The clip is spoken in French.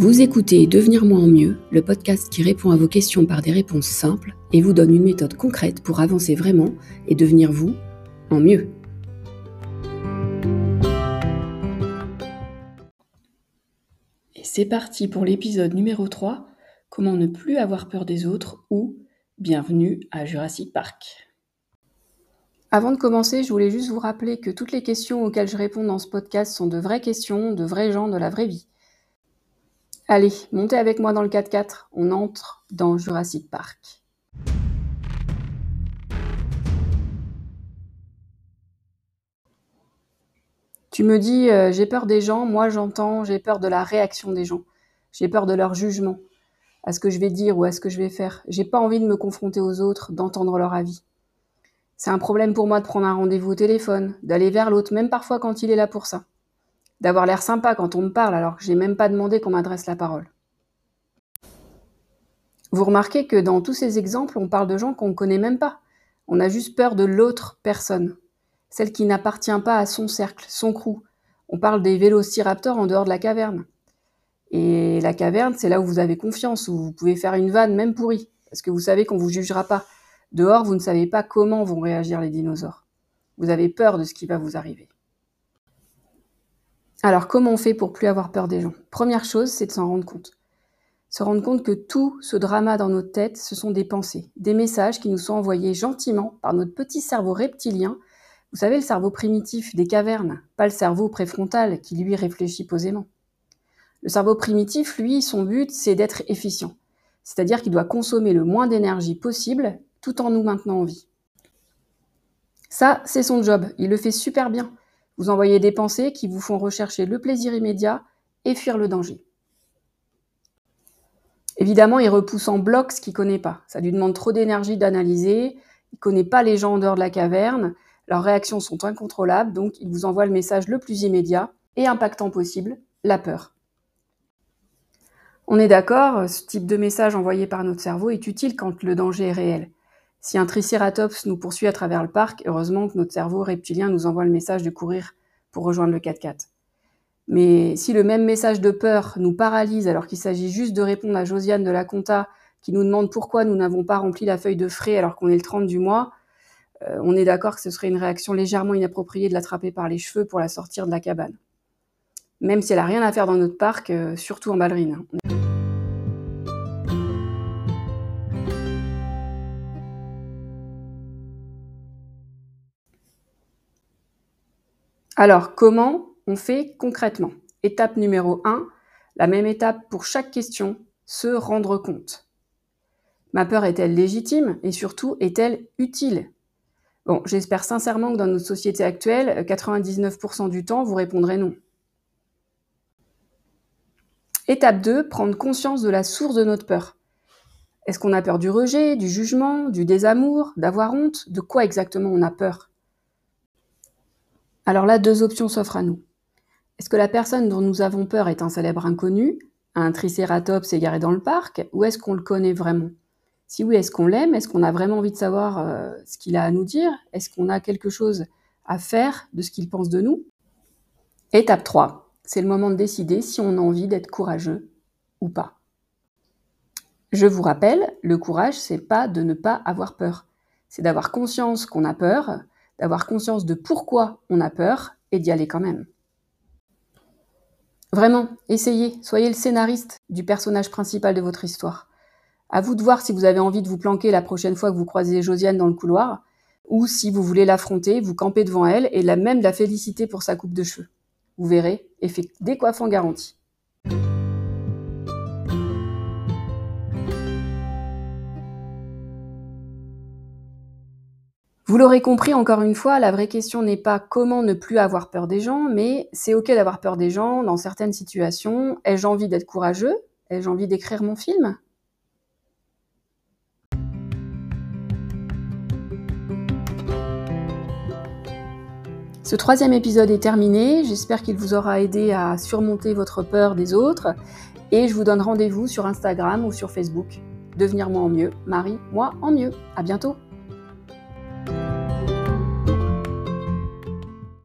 Vous écoutez Devenir moi en mieux, le podcast qui répond à vos questions par des réponses simples et vous donne une méthode concrète pour avancer vraiment et devenir vous en mieux. Et c'est parti pour l'épisode numéro 3, comment ne plus avoir peur des autres ou bienvenue à Jurassic Park. Avant de commencer, je voulais juste vous rappeler que toutes les questions auxquelles je réponds dans ce podcast sont de vraies questions, de vrais gens de la vraie vie. Allez, montez avec moi dans le 4x4, on entre dans Jurassic Park. Tu me dis, euh, j'ai peur des gens, moi j'entends, j'ai peur de la réaction des gens, j'ai peur de leur jugement, à ce que je vais dire ou à ce que je vais faire. J'ai pas envie de me confronter aux autres, d'entendre leur avis. C'est un problème pour moi de prendre un rendez-vous au téléphone, d'aller vers l'autre, même parfois quand il est là pour ça d'avoir l'air sympa quand on me parle alors que j'ai même pas demandé qu'on m'adresse la parole. Vous remarquez que dans tous ces exemples, on parle de gens qu'on ne connaît même pas. On a juste peur de l'autre personne, celle qui n'appartient pas à son cercle, son crew. On parle des vélociraptors en dehors de la caverne. Et la caverne, c'est là où vous avez confiance, où vous pouvez faire une vanne, même pourrie, parce que vous savez qu'on vous jugera pas. Dehors, vous ne savez pas comment vont réagir les dinosaures. Vous avez peur de ce qui va vous arriver. Alors, comment on fait pour plus avoir peur des gens? Première chose, c'est de s'en rendre compte. Se rendre compte que tout ce drama dans notre tête, ce sont des pensées, des messages qui nous sont envoyés gentiment par notre petit cerveau reptilien. Vous savez, le cerveau primitif des cavernes, pas le cerveau préfrontal qui lui réfléchit posément. Le cerveau primitif, lui, son but, c'est d'être efficient. C'est-à-dire qu'il doit consommer le moins d'énergie possible tout en nous maintenant en vie. Ça, c'est son job. Il le fait super bien. Vous envoyez des pensées qui vous font rechercher le plaisir immédiat et fuir le danger. Évidemment, il repousse en bloc ce qu'il ne connaît pas. Ça lui demande trop d'énergie d'analyser. Il ne connaît pas les gens en dehors de la caverne. Leurs réactions sont incontrôlables, donc il vous envoie le message le plus immédiat et impactant possible, la peur. On est d'accord, ce type de message envoyé par notre cerveau est utile quand le danger est réel. Si un tricératops nous poursuit à travers le parc, heureusement que notre cerveau reptilien nous envoie le message de courir pour rejoindre le 4x4. Mais si le même message de peur nous paralyse alors qu'il s'agit juste de répondre à Josiane de la Compta qui nous demande pourquoi nous n'avons pas rempli la feuille de frais alors qu'on est le 30 du mois, euh, on est d'accord que ce serait une réaction légèrement inappropriée de l'attraper par les cheveux pour la sortir de la cabane. Même si elle n'a rien à faire dans notre parc, euh, surtout en ballerine. Alors, comment on fait concrètement? Étape numéro 1, la même étape pour chaque question, se rendre compte. Ma peur est-elle légitime et surtout est-elle utile? Bon, j'espère sincèrement que dans notre société actuelle, 99% du temps, vous répondrez non. Étape 2, prendre conscience de la source de notre peur. Est-ce qu'on a peur du rejet, du jugement, du désamour, d'avoir honte? De quoi exactement on a peur? Alors là, deux options s'offrent à nous. Est-ce que la personne dont nous avons peur est un célèbre inconnu, un tricératops égaré dans le parc, ou est-ce qu'on le connaît vraiment? Si oui, est-ce qu'on l'aime? Est-ce qu'on a vraiment envie de savoir euh, ce qu'il a à nous dire? Est-ce qu'on a quelque chose à faire de ce qu'il pense de nous? Étape 3. C'est le moment de décider si on a envie d'être courageux ou pas. Je vous rappelle, le courage, c'est pas de ne pas avoir peur. C'est d'avoir conscience qu'on a peur, d'avoir conscience de pourquoi on a peur et d'y aller quand même. Vraiment, essayez, soyez le scénariste du personnage principal de votre histoire. À vous de voir si vous avez envie de vous planquer la prochaine fois que vous croisez Josiane dans le couloir, ou si vous voulez l'affronter, vous campez devant elle et la même la féliciter pour sa coupe de cheveux. Vous verrez, effet décoiffant garanti. Vous l'aurez compris, encore une fois, la vraie question n'est pas comment ne plus avoir peur des gens, mais c'est ok d'avoir peur des gens dans certaines situations. Ai-je envie d'être courageux? Ai-je envie d'écrire mon film? Ce troisième épisode est terminé, j'espère qu'il vous aura aidé à surmonter votre peur des autres et je vous donne rendez-vous sur Instagram ou sur Facebook. Devenir moi en mieux, Marie, moi en mieux. À bientôt